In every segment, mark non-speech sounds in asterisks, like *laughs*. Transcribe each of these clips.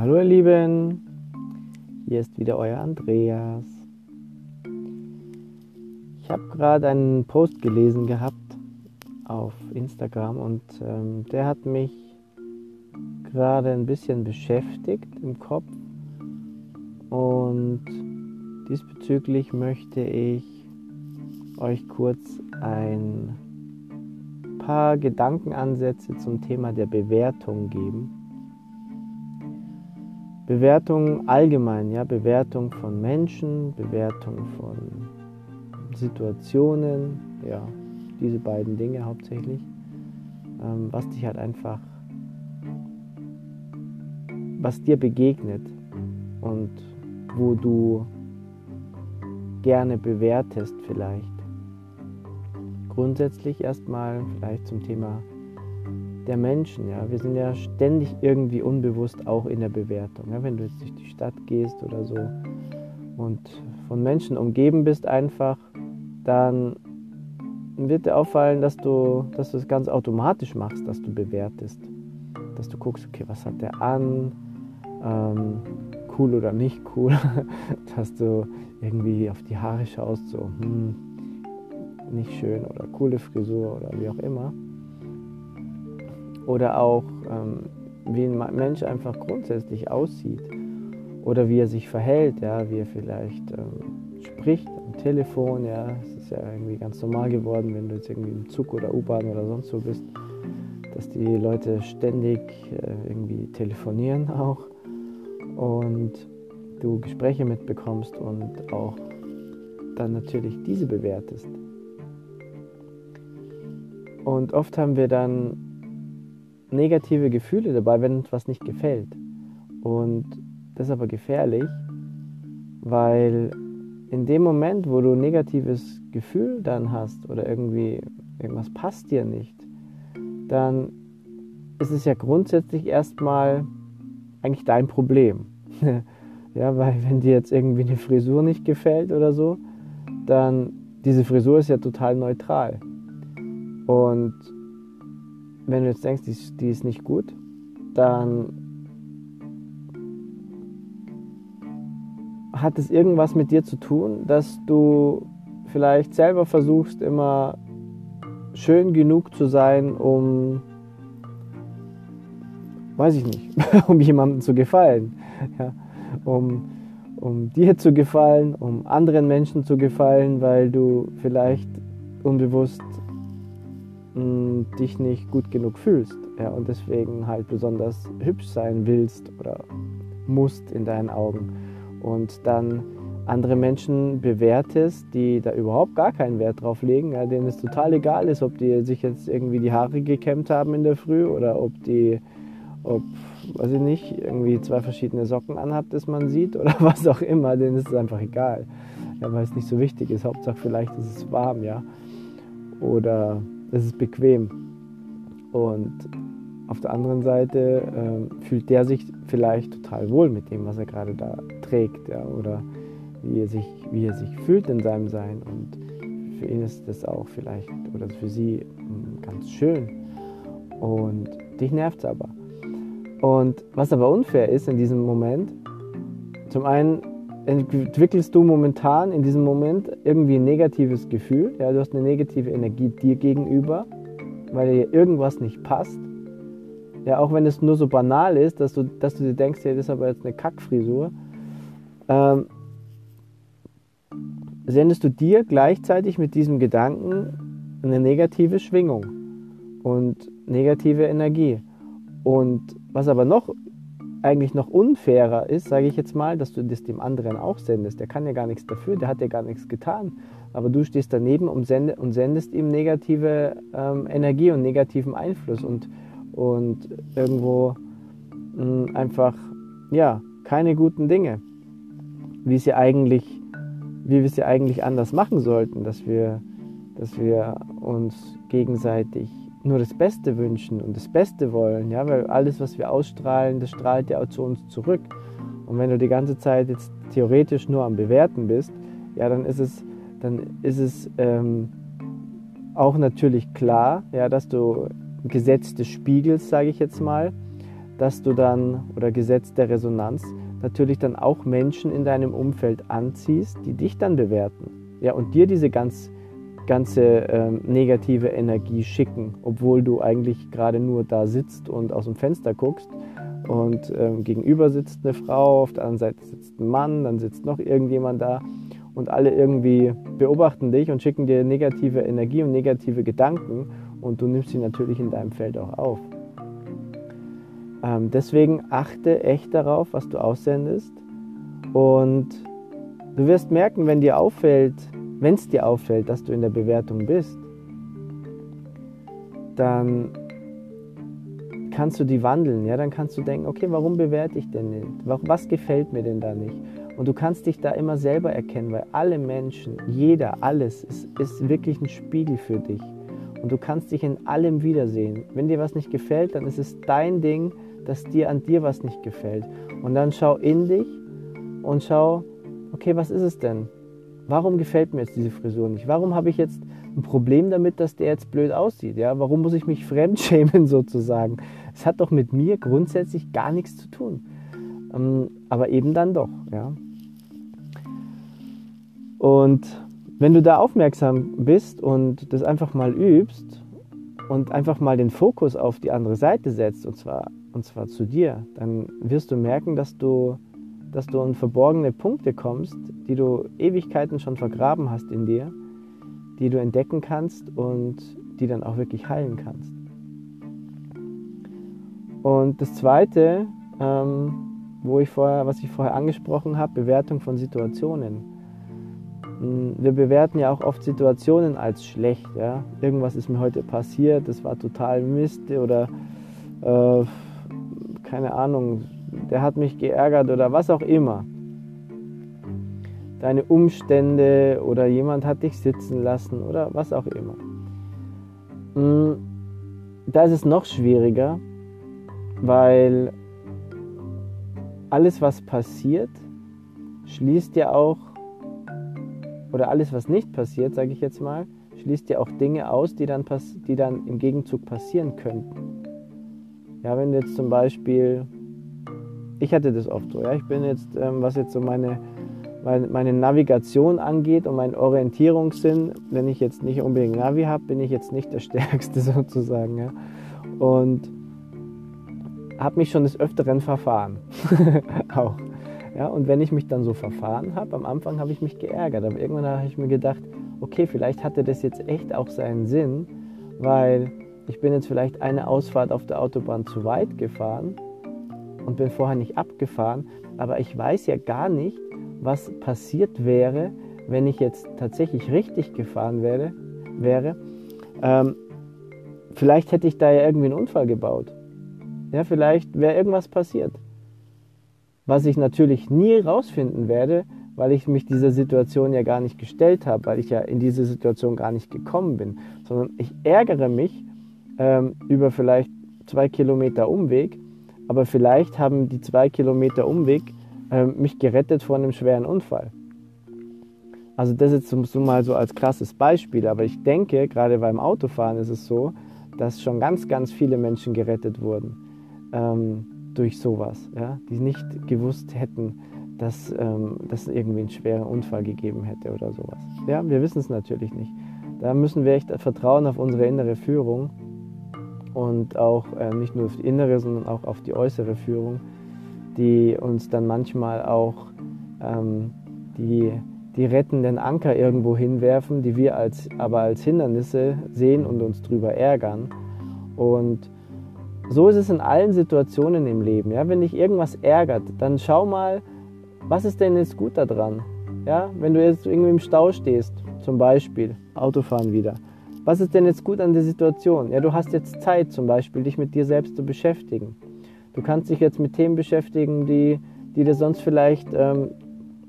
Hallo ihr Lieben, hier ist wieder euer Andreas. Ich habe gerade einen Post gelesen gehabt auf Instagram und ähm, der hat mich gerade ein bisschen beschäftigt im Kopf und diesbezüglich möchte ich euch kurz ein paar Gedankenansätze zum Thema der Bewertung geben. Bewertung allgemein, ja, Bewertung von Menschen, Bewertung von Situationen, ja, diese beiden Dinge hauptsächlich, ähm, was dich halt einfach, was dir begegnet und wo du gerne bewertest vielleicht. Grundsätzlich erstmal vielleicht zum Thema der Menschen. Ja. Wir sind ja ständig irgendwie unbewusst auch in der Bewertung. Ja. Wenn du jetzt durch die Stadt gehst oder so und von Menschen umgeben bist einfach, dann wird dir auffallen, dass du, dass du es ganz automatisch machst, dass du bewertest. Dass du guckst, okay, was hat der an? Ähm, cool oder nicht cool? *laughs* dass du irgendwie auf die Haare schaust, so, hm, nicht schön oder coole Frisur oder wie auch immer. Oder auch, ähm, wie ein Mensch einfach grundsätzlich aussieht. Oder wie er sich verhält, ja, wie er vielleicht ähm, spricht am Telefon, ja, es ist ja irgendwie ganz normal geworden, wenn du jetzt irgendwie im Zug oder U-Bahn oder sonst wo bist, dass die Leute ständig äh, irgendwie telefonieren auch. Und du Gespräche mitbekommst und auch dann natürlich diese bewertest. Und oft haben wir dann negative Gefühle dabei, wenn uns was nicht gefällt. Und das ist aber gefährlich, weil in dem Moment, wo du ein negatives Gefühl dann hast oder irgendwie irgendwas passt dir nicht, dann ist es ja grundsätzlich erstmal eigentlich dein Problem. *laughs* ja, weil wenn dir jetzt irgendwie eine Frisur nicht gefällt oder so, dann diese Frisur ist ja total neutral. Und wenn du jetzt denkst, die, die ist nicht gut, dann hat es irgendwas mit dir zu tun, dass du vielleicht selber versuchst, immer schön genug zu sein, um, weiß ich nicht, *laughs* um jemandem zu gefallen, ja, um, um dir zu gefallen, um anderen Menschen zu gefallen, weil du vielleicht unbewusst mh, dich nicht gut genug fühlst ja, und deswegen halt besonders hübsch sein willst oder musst in deinen Augen und dann andere Menschen bewertest, die da überhaupt gar keinen Wert drauf legen, ja, denen es total egal ist, ob die sich jetzt irgendwie die Haare gekämmt haben in der Früh oder ob die, ob, weiß ich nicht, irgendwie zwei verschiedene Socken anhabt, das man sieht oder *laughs* was auch immer, denen ist es einfach egal, ja, weil es nicht so wichtig ist. Hauptsache vielleicht ist es warm, ja, oder es ist bequem. Und auf der anderen Seite äh, fühlt der sich vielleicht total wohl mit dem, was er gerade da trägt ja, oder wie er, sich, wie er sich fühlt in seinem Sein. Und für ihn ist das auch vielleicht oder für sie mh, ganz schön. Und dich nervt es aber. Und was aber unfair ist in diesem Moment, zum einen entwickelst du momentan in diesem Moment irgendwie ein negatives Gefühl. Ja, du hast eine negative Energie dir gegenüber, weil dir irgendwas nicht passt. Ja, auch wenn es nur so banal ist, dass du, dass du dir denkst, ja, das ist aber jetzt eine Kackfrisur, ähm, sendest du dir gleichzeitig mit diesem Gedanken eine negative Schwingung und negative Energie. Und was aber noch eigentlich noch unfairer ist, sage ich jetzt mal, dass du das dem anderen auch sendest. Der kann ja gar nichts dafür, der hat ja gar nichts getan. Aber du stehst daneben und, sende, und sendest ihm negative ähm, Energie und negativen Einfluss und, und irgendwo mh, hm, einfach, ja, keine guten Dinge. Wie es eigentlich, wie wir es ja eigentlich anders machen sollten, dass wir, dass wir uns gegenseitig nur das Beste wünschen und das Beste wollen, ja, weil alles, was wir ausstrahlen, das strahlt ja auch zu uns zurück. Und wenn du die ganze Zeit jetzt theoretisch nur am Bewerten bist, ja, dann ist es, dann ist es ähm, auch natürlich klar, ja, dass du Gesetz des Spiegels, sage ich jetzt mal, dass du dann, oder Gesetz der Resonanz, natürlich dann auch Menschen in deinem Umfeld anziehst, die dich dann bewerten. Ja, und dir diese ganz, ganze ähm, negative Energie schicken, obwohl du eigentlich gerade nur da sitzt und aus dem Fenster guckst und ähm, gegenüber sitzt eine Frau, auf der anderen Seite sitzt ein Mann, dann sitzt noch irgendjemand da und alle irgendwie beobachten dich und schicken dir negative Energie und negative Gedanken und du nimmst sie natürlich in deinem Feld auch auf. Ähm, deswegen achte echt darauf, was du aussendest und du wirst merken, wenn dir auffällt, wenn es dir auffällt, dass du in der Bewertung bist, dann kannst du die wandeln. Ja, dann kannst du denken, okay, warum bewerte ich denn nicht? Was gefällt mir denn da nicht? Und du kannst dich da immer selber erkennen, weil alle Menschen, jeder, alles ist, ist wirklich ein Spiegel für dich. Und du kannst dich in allem wiedersehen. Wenn dir was nicht gefällt, dann ist es dein Ding, dass dir an dir was nicht gefällt. Und dann schau in dich und schau, okay, was ist es denn? Warum gefällt mir jetzt diese Frisur nicht? Warum habe ich jetzt ein Problem damit, dass der jetzt blöd aussieht? Ja? Warum muss ich mich *laughs* fremdschämen sozusagen? Es hat doch mit mir grundsätzlich gar nichts zu tun. Ähm, aber eben dann doch. Ja? Und wenn du da aufmerksam bist und das einfach mal übst und einfach mal den Fokus auf die andere Seite setzt, und zwar, und zwar zu dir, dann wirst du merken, dass du dass du an verborgene Punkte kommst, die du Ewigkeiten schon vergraben hast in dir, die du entdecken kannst und die dann auch wirklich heilen kannst. Und das Zweite, ähm, wo ich vorher, was ich vorher angesprochen habe, Bewertung von Situationen. Hm, wir bewerten ja auch oft Situationen als schlecht. Ja? Irgendwas ist mir heute passiert, das war total Mist oder äh, keine Ahnung, der hat mich geärgert oder was auch immer. Deine Umstände oder jemand hat dich sitzen lassen oder was auch immer. Mm, da ist es noch schwieriger, weil alles, was passiert, schließt ja auch, oder alles, was nicht passiert, sage ich jetzt mal, schließt ja auch Dinge aus, die dann, die dann im Gegenzug passieren könnten. Ja, wenn du jetzt zum Beispiel ich hatte das oft so. Ja. Ich bin jetzt, ähm, was jetzt so meine, meine, meine, Navigation angeht und mein Orientierungssinn, wenn ich jetzt nicht unbedingt Navi habe, bin ich jetzt nicht der *laughs* Stärkste sozusagen. Ja. Und habe mich schon des Öfteren verfahren. *laughs* Auch. Ja, und wenn ich mich dann so verfahren habe, am Anfang habe ich mich geärgert, aber irgendwann habe ich mir gedacht, okay, vielleicht hatte das jetzt echt auch seinen Sinn, weil ich bin jetzt vielleicht eine Ausfahrt auf der Autobahn zu weit gefahren und bin vorher nicht abgefahren, aber ich weiß ja gar nicht, was passiert wäre, wenn ich jetzt tatsächlich richtig gefahren wäre. wäre. Ähm, vielleicht hätte ich da ja irgendwie einen Unfall gebaut. Ja, vielleicht wäre irgendwas passiert. Was ich natürlich nie rausfinden werde, weil ich mich dieser Situation ja gar nicht gestellt habe, weil ich ja in diese Situation gar nicht gekommen bin, sondern ich ärgere mich ähm, über vielleicht zwei Kilometer Umweg aber vielleicht haben die zwei Kilometer Umweg äh, mich gerettet vor einem schweren Unfall. Also das ist jetzt so mal so als krasses Beispiel, aber ich denke, gerade beim Autofahren ist es so, dass schon ganz, ganz viele Menschen gerettet wurden ähm, durch sowas, ja, die nicht gewusst hätten, dass ähm, es irgendwie einen schweren Unfall gegeben hätte oder sowas. Ja, wir wissen es natürlich nicht. Da müssen wir echt vertrauen auf unsere innere Führung und auch äh, nicht nur auf die innere, sondern auch auf die äußere Führung, die uns dann manchmal auch ähm, die, die rettenden Anker irgendwo hinwerfen, die wir als, aber als Hindernisse sehen und uns drüber ärgern. Und so ist es in allen Situationen im Leben. Ja? Wenn dich irgendwas ärgert, dann schau mal, was ist denn jetzt gut daran? Ja? Wenn du jetzt irgendwie im Stau stehst, zum Beispiel, Autofahren wieder, was ist denn jetzt gut an der Situation? Ja, du hast jetzt Zeit zum Beispiel, dich mit dir selbst zu beschäftigen. Du kannst dich jetzt mit Themen beschäftigen, die, die dir sonst vielleicht, ähm,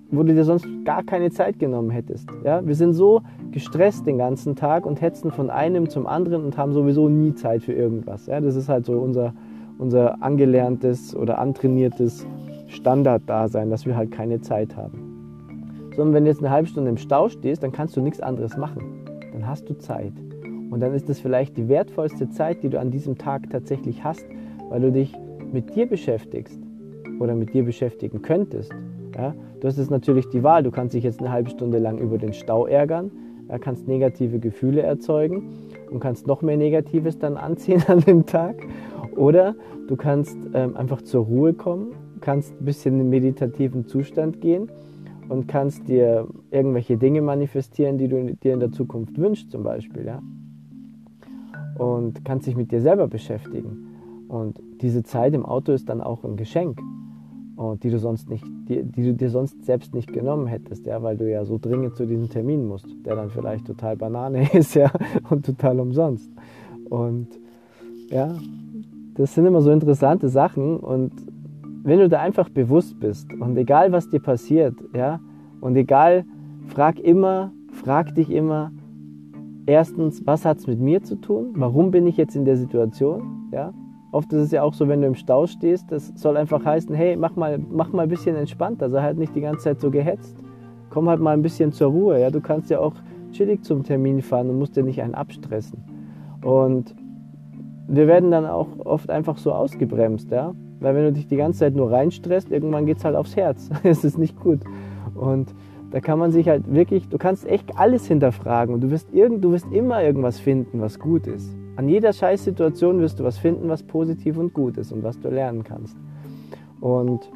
wo du dir sonst gar keine Zeit genommen hättest. Ja? Wir sind so gestresst den ganzen Tag und hetzen von einem zum anderen und haben sowieso nie Zeit für irgendwas. Ja? Das ist halt so unser, unser angelerntes oder antrainiertes Standarddasein, dass wir halt keine Zeit haben. Sondern wenn du jetzt eine halbe Stunde im Stau stehst, dann kannst du nichts anderes machen hast du Zeit. Und dann ist das vielleicht die wertvollste Zeit, die du an diesem Tag tatsächlich hast, weil du dich mit dir beschäftigst oder mit dir beschäftigen könntest, ja, du hast jetzt natürlich die Wahl, du kannst dich jetzt eine halbe Stunde lang über den Stau ärgern, ja, kannst negative Gefühle erzeugen und kannst noch mehr Negatives dann anziehen *laughs* an dem Tag. Oder du kannst ähm, einfach zur Ruhe kommen, kannst ein bisschen in den meditativen Zustand gehen und kannst dir irgendwelche Dinge manifestieren, die du dir in der Zukunft wünschst zum Beispiel. Ja? Und kannst dich mit dir selber beschäftigen. Und diese Zeit im Auto ist dann auch ein Geschenk, und die du sonst nicht, die, die du dir sonst selbst nicht genommen hättest, ja, weil du ja so dringend zu diesem Termin musst, der dann vielleicht total Banane *laughs* ist, ja, und total umsonst. Und ja, das sind immer so interessante Sachen und wenn du da einfach bewusst bist und egal was dir passiert, ja, und egal, frag immer, frag dich immer, erstens, was hat es mit mir zu tun? Warum bin ich jetzt in der Situation? Ja, Oft ist es ja auch so, wenn du im Stau stehst, das soll einfach heißen, hey, mach mal, mach mal ein bisschen entspannter, sei halt nicht die ganze Zeit so gehetzt. Komm halt mal ein bisschen zur Ruhe. Ja? Du kannst ja auch chillig zum Termin fahren und musst dir nicht einen abstressen. Und wir werden dann auch oft einfach so ausgebremst, ja. Weil wenn du dich die ganze Zeit nur reinstresst, irgendwann geht es halt aufs Herz. *laughs* Es ist nicht gut. Und da kann man sich halt wirklich, du kannst echt alles hinterfragen und du wirst, irgend, du wirst immer irgendwas finden, was gut ist. An jeder Scheißsituation wirst du was finden, was positiv und gut ist und was du lernen kannst. Und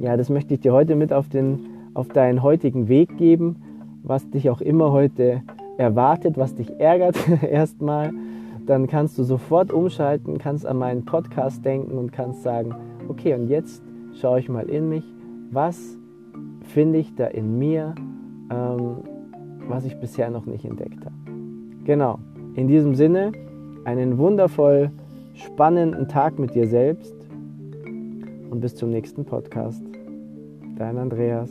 ja, das möchte ich dir heute mit auf, den, auf deinen heutigen Weg geben, was dich auch immer heute erwartet, was dich ärgert *laughs* erstmal. Dann kannst du sofort umschalten, kannst an meinen Podcast denken und kannst sagen, okay, und jetzt schaue ich mal in mich, was finde ich da in mir, ähm, was ich bisher noch nicht entdeckt habe. Genau, in diesem Sinne, einen wundervoll spannenden Tag mit dir selbst und bis zum nächsten Podcast. Dein Andreas.